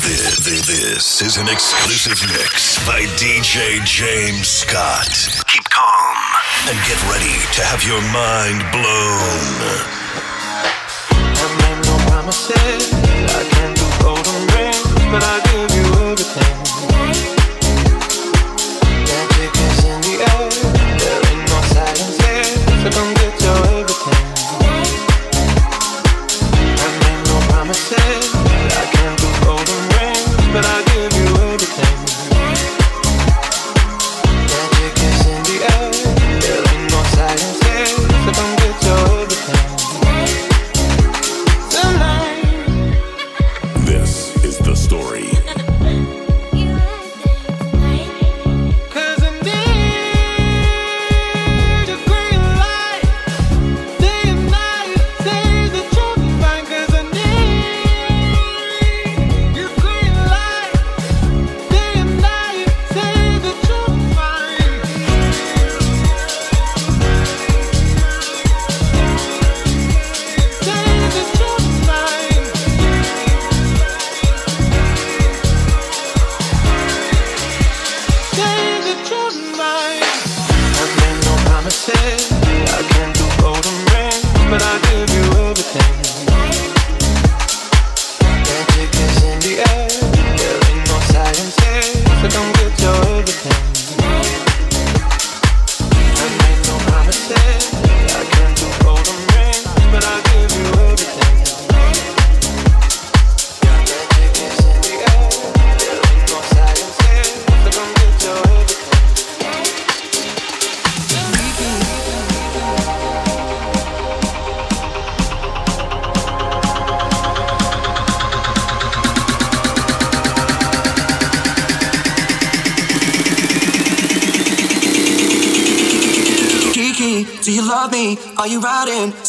This, this, this is an exclusive mix by DJ James Scott. Keep calm and get ready to have your mind blown. I made no promises. I can't do golden rings, but I give you everything. but I do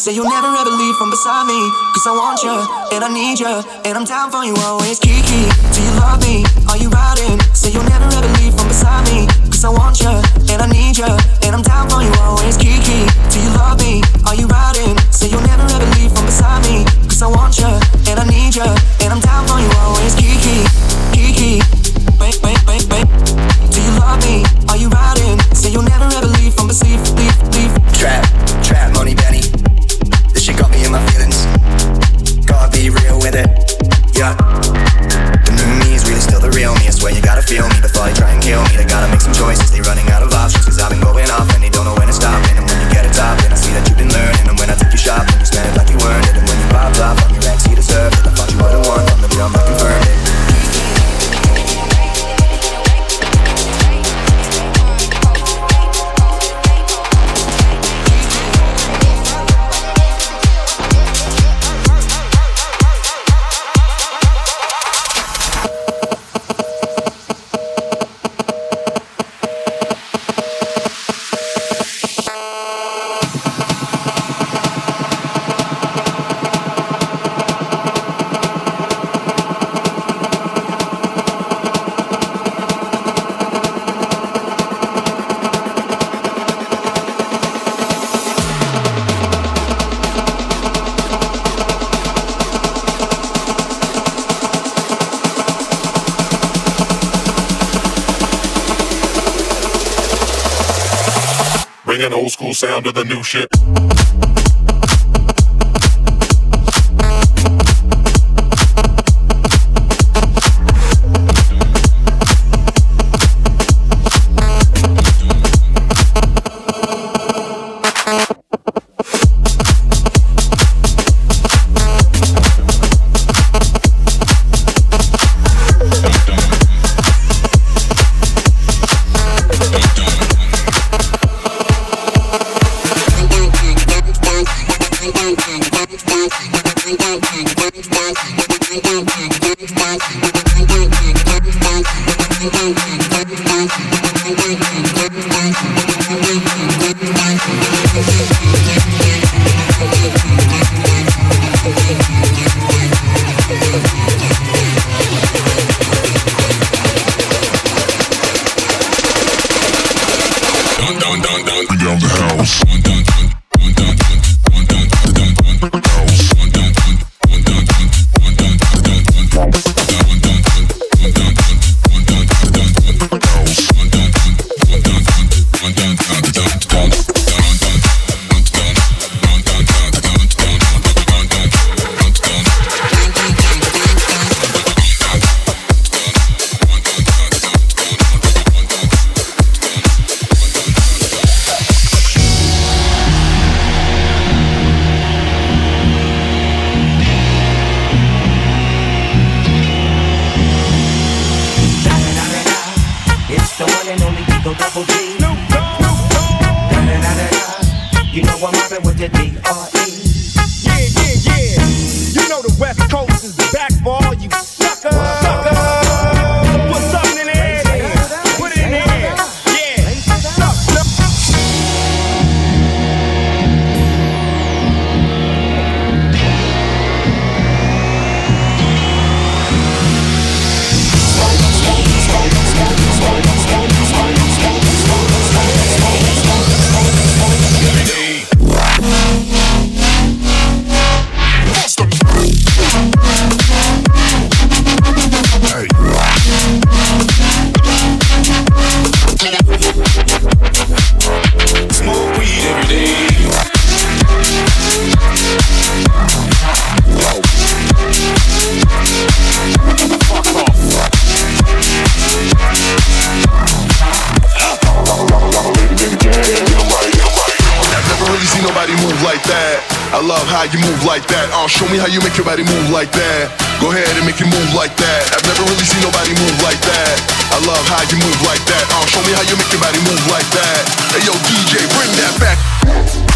Say you'll never ever leave from beside me. Cause I want you, and I need you, and I'm down for you always. Kiki, do you love me? shit. Thank you. tunes like that. Hey yo, DJ, bring that back.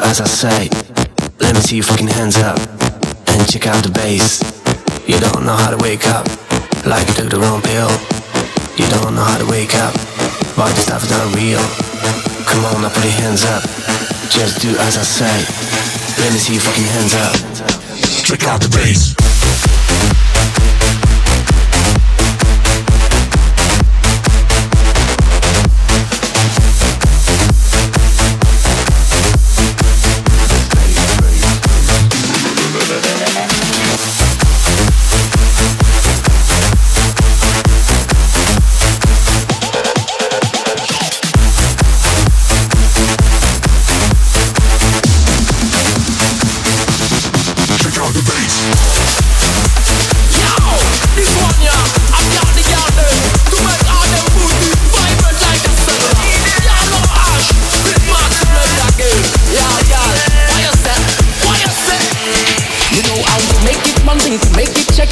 as I say. Let me see your fucking hands up and check out the bass. You don't know how to wake up, like you took the wrong pill. You don't know how to wake up, but this stuff is not real. Come on, now put your hands up. Just do as I say. Let me see your fucking hands up. Check out the bass.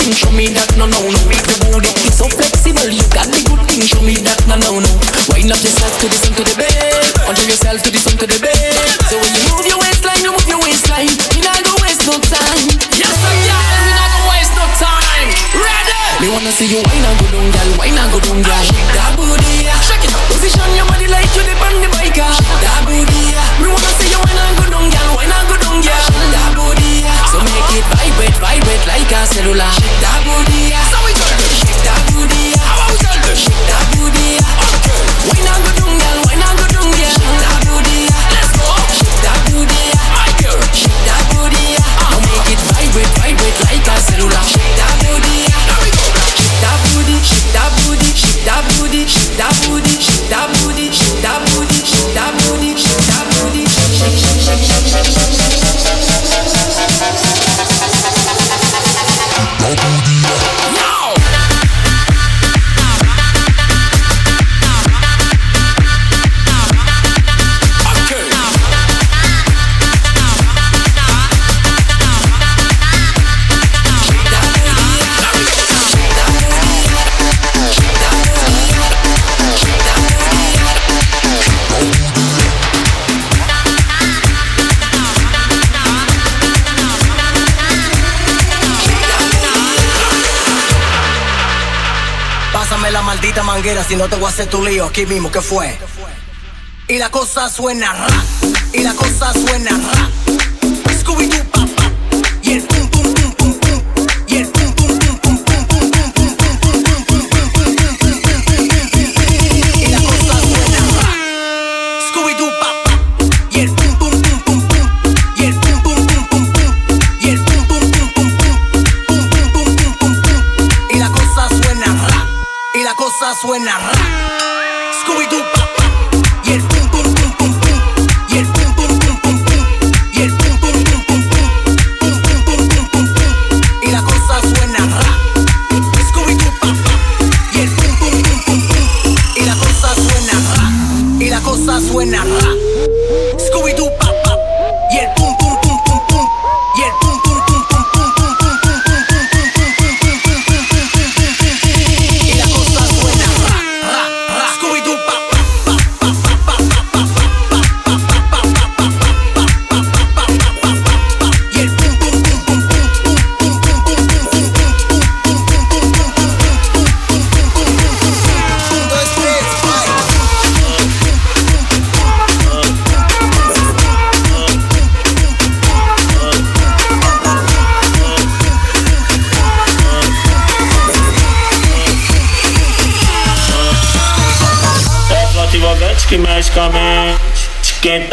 thing, show me that, no, no, no. Your booty is so flexible, you got the good thing, show me that, no, no, no. Wind up yourself to the sun to the bed, onto yourself to the sun to the bed. So when you move your waistline, you move your waistline. We not gonna waste no time. Yes, I am. You not gonna waste no time. Ready? Me wanna see you wine and go down, girl. Wine and go down, girl. Shake that booty, yeah. Shake it. Position your body like you're the bike, yeah. Shake that booty. Si no te voy a hacer tu lío aquí mismo, ¿qué fue? Y la cosa suena ra, y la cosa suena ra.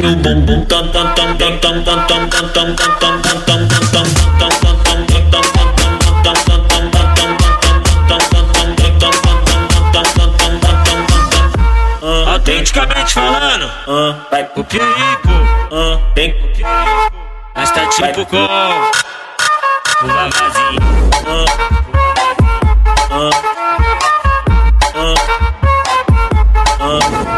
meu bumbum. Autenticamente falando, vai pro perigo. Vem pro perigo. Mas tá tipo com o vavazinho. Uh, uh, uh.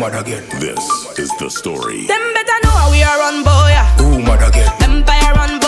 This is the story. Them better know how we are run boy. Ooh, mad again. Empire run boy.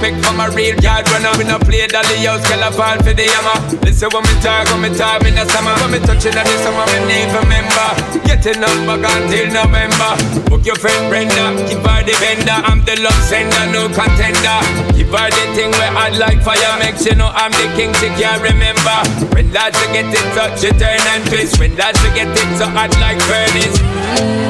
respect from a real yard runner. We no play dolly house, girl, I fall for the hammer. Listen when me talk, when me talk in the summer. When me touching on the summer, me need remember. Getting up back until November. Book your friend Brenda, give her the vendor. I'm the love sender, no contender. Give her the thing where I like fire. Make sure know I'm the king, she can't remember. When lads get in touch, you turn and twist. When lads get in touch, I'd like furnace.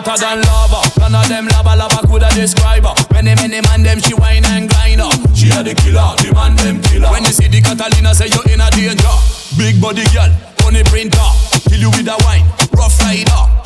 hotter than lava. None of them lava lava coulda describe her. Many many man them she whine and grind her. She a the killer, the man them killer. When you see the Catalina say you in a danger. Big body girl, honey printer, kill you with a wine, rough rider.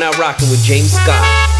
now rocking with James Scott.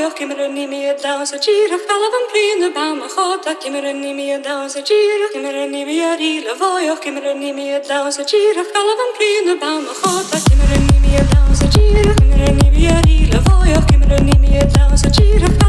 jag kimmerunni med dans och gira falla van plyne bama chota kimmerunni med dans och gira kimmerunni med rila vad jag kimmerunni med dans och gira falla van plyne bama chota kimmerunni med dans och gira kimmerunni med rila vad jag kimmerunni med dans och gira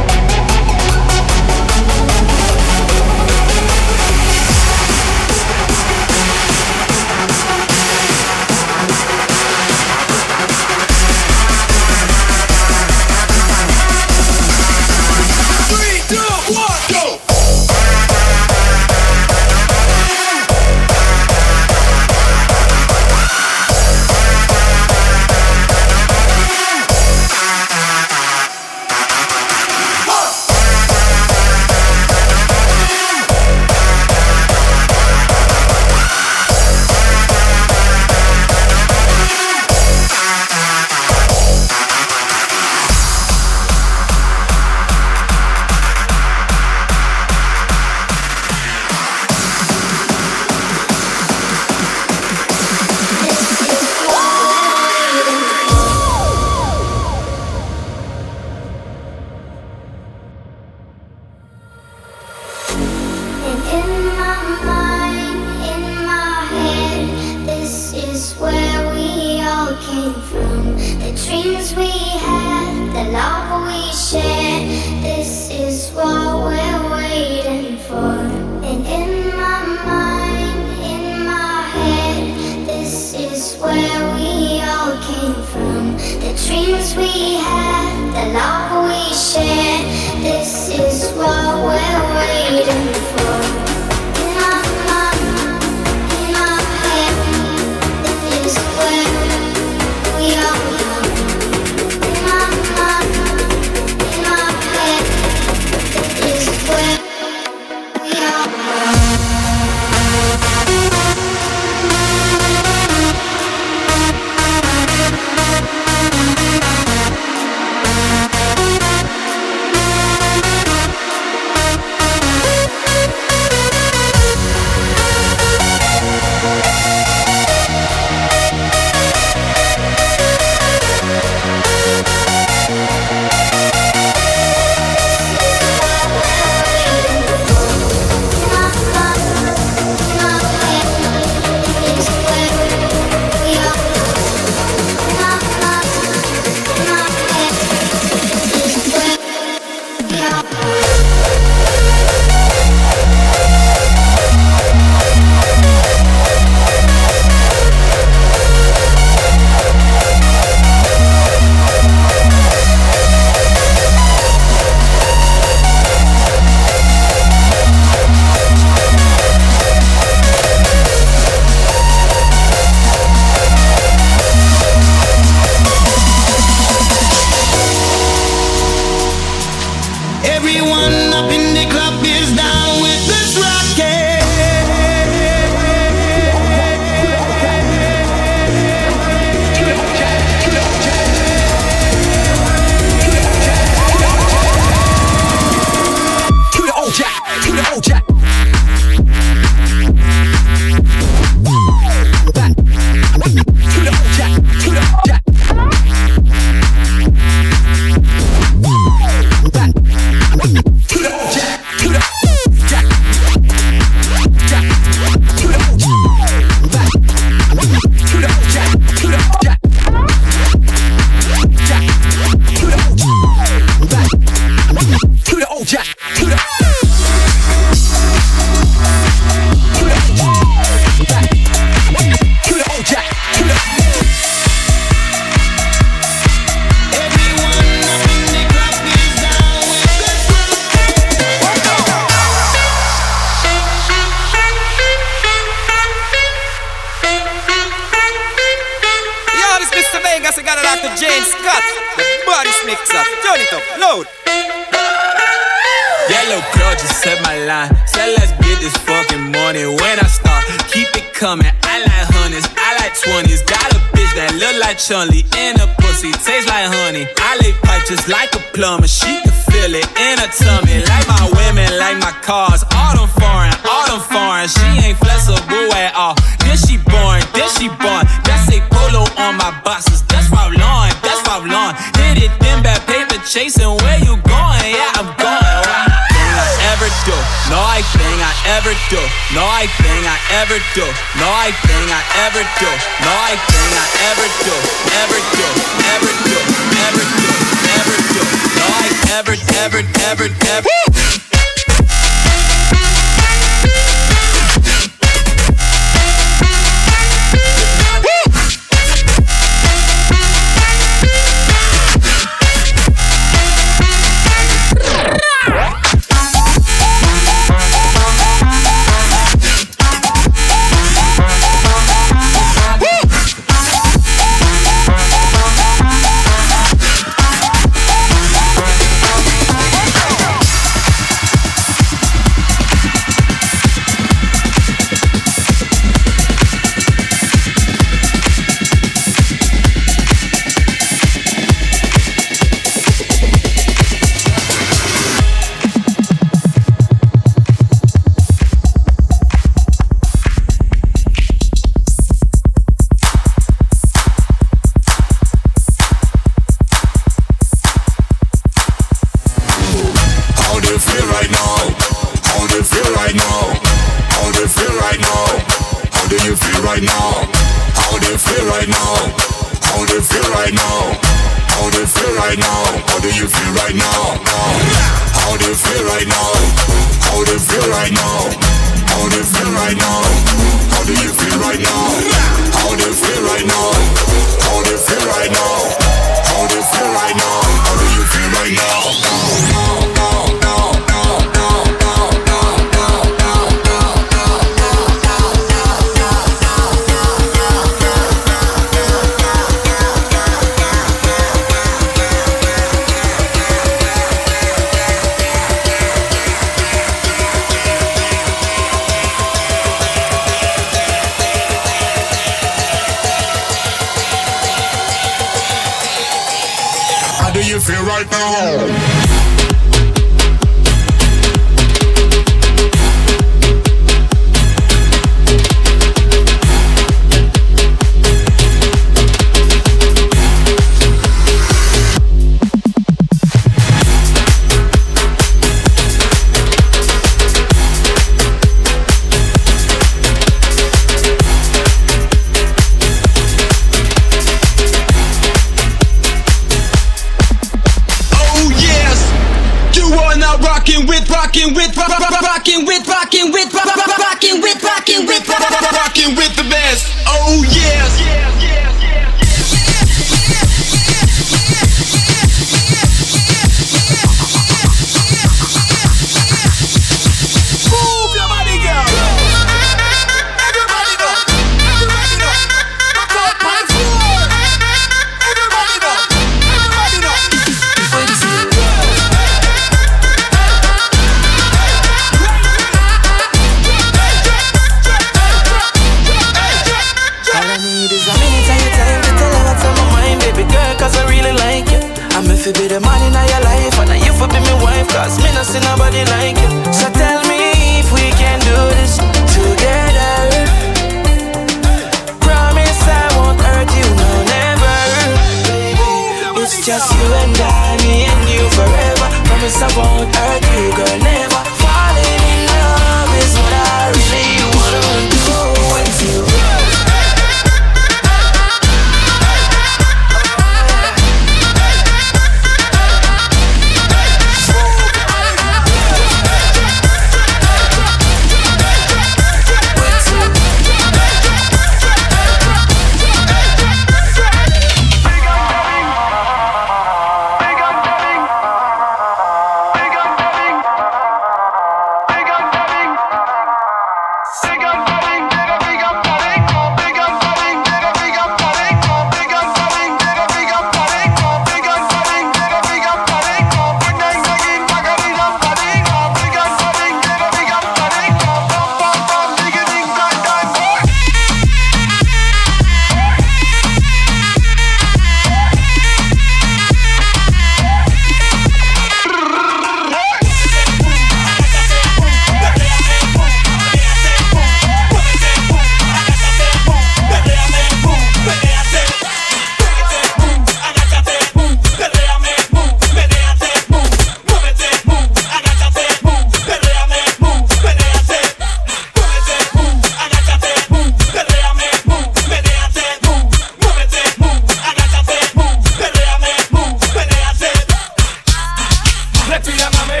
Respira mame,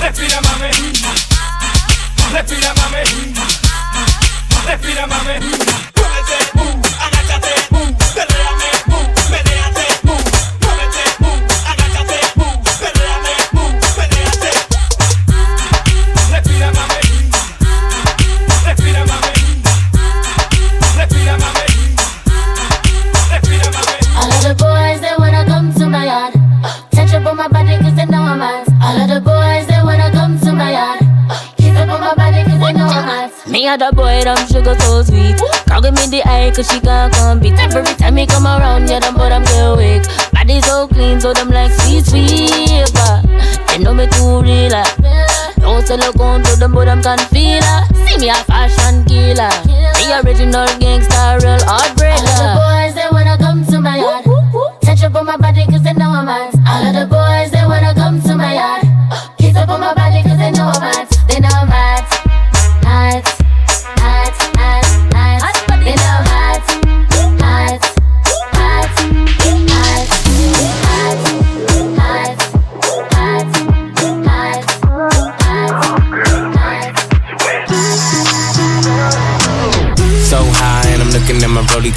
respira mame, respira mame, respira mame. Muévete, uh, agáchate, uh, perréame. Hot. Me and the boy, them sugar so sweet. Can't give me the eye cause she can't compete. Every time me come around, yeah, them but I'm get weak. Body so clean, so them like sweet, sweet. But they know me too real. Don't sell a gun to them, but them can feel her. See me a fashion killer. The original gangster, real heartbreaker. All of the boys, they wanna come to my yard. Touch up on my body cause they know I'm hot. All of the boys, they wanna come to my yard. Kiss up on my body cause they know I'm hot.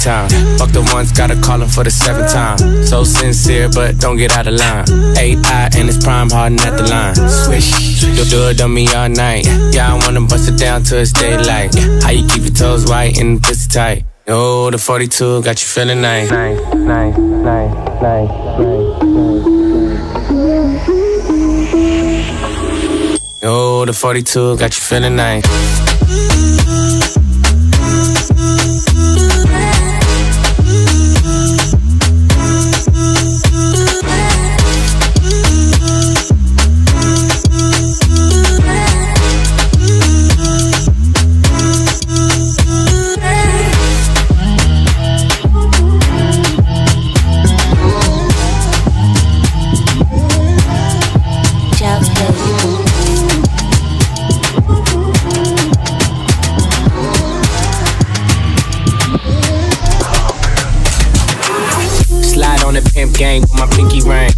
Time. Fuck the ones, gotta call him for the seventh time. So sincere, but don't get out of line. AI and it's prime harden at the line. Swish, you'll do it on me all night. Yeah, I wanna bust it down till it's daylight. How you keep your toes white and pussy tight? Oh, the 42 got you feeling nice. nice. Nice, nice, nice, nice, Oh, the 42 got you feeling nice. Game with my pinky ring.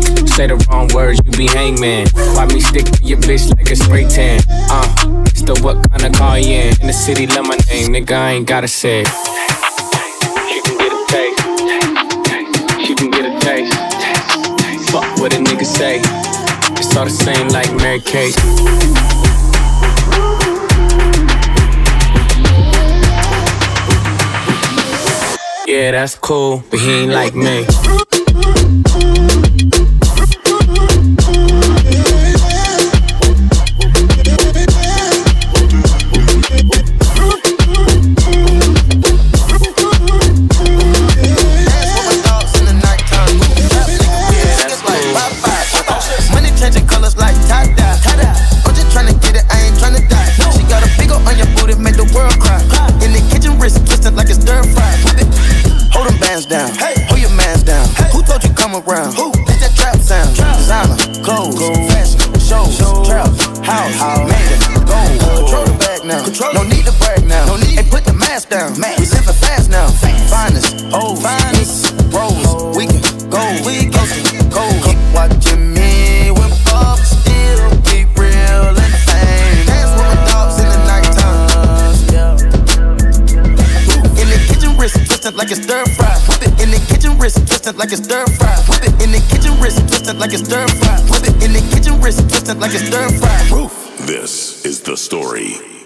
Say the wrong words, you be hangman. Why me stick to your bitch like a spray tan? Uh, the what kind of car you in? In the city, love my name, nigga, I ain't gotta say. She can get a taste. She can get a taste. Fuck what a nigga say. It's all the same like Mary Kate. Yeah, that's cool, but he ain't like me. Twisted like it's stir fry. Whip it in the kitchen, wrist twisted like it's stir fry. Whip it in the kitchen, wrist twisted like it's stir fry. Roof. This is the story.